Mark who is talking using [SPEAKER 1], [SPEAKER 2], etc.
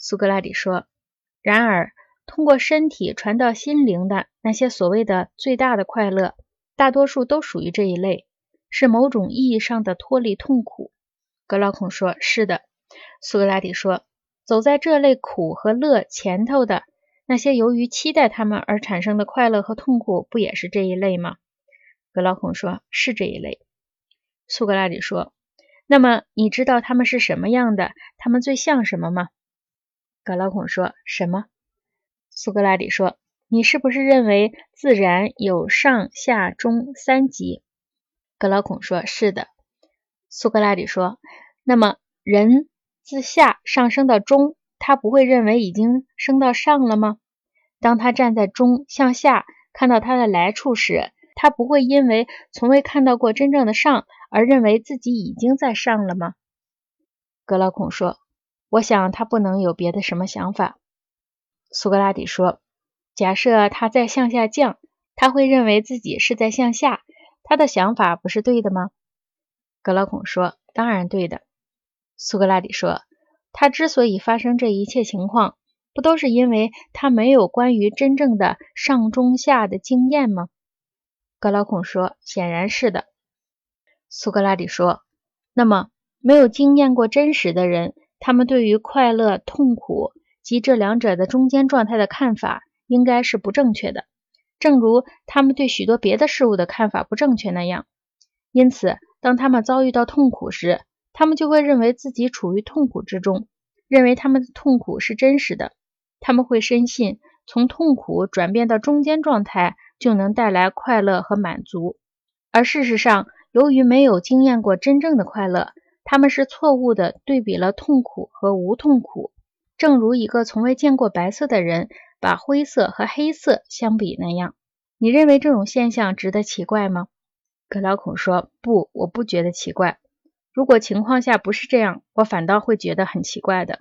[SPEAKER 1] 苏格拉底说：“然而，通过身体传到心灵的那些所谓的最大的快乐，大多数都属于这一类，是某种意义上的脱离痛苦。”格劳孔说：“是的。”苏格拉底说：“走在这类苦和乐前头的那些由于期待他们而产生的快乐和痛苦，不也是这一类吗？”格劳孔说：“是这一类。”苏格拉底说：“那么你知道他们是什么样的？他们最像什么吗？”格老孔说：“什么？”苏格拉底说：“你是不是认为自然有上下中三级？”格老孔说：“是的。”苏格拉底说：“那么人自下上升到中，他不会认为已经升到上了吗？当他站在中向下看到他的来处时，他不会因为从未看到过真正的上而认为自己已经在上了吗？”格老孔说。我想他不能有别的什么想法。苏格拉底说：“假设他在向下降，他会认为自己是在向下，他的想法不是对的吗？”格劳孔说：“当然对的。”苏格拉底说：“他之所以发生这一切情况，不都是因为他没有关于真正的上中下的经验吗？”格劳孔说：“显然是的。”苏格拉底说：“那么，没有经验过真实的人。”他们对于快乐、痛苦及这两者的中间状态的看法，应该是不正确的，正如他们对许多别的事物的看法不正确那样。因此，当他们遭遇到痛苦时，他们就会认为自己处于痛苦之中，认为他们的痛苦是真实的。他们会深信，从痛苦转变到中间状态就能带来快乐和满足。而事实上，由于没有经验过真正的快乐，他们是错误的对比了痛苦和无痛苦，正如一个从未见过白色的人把灰色和黑色相比那样。你认为这种现象值得奇怪吗？格劳孔说：“不，我不觉得奇怪。如果情况下不是这样，我反倒会觉得很奇怪的。”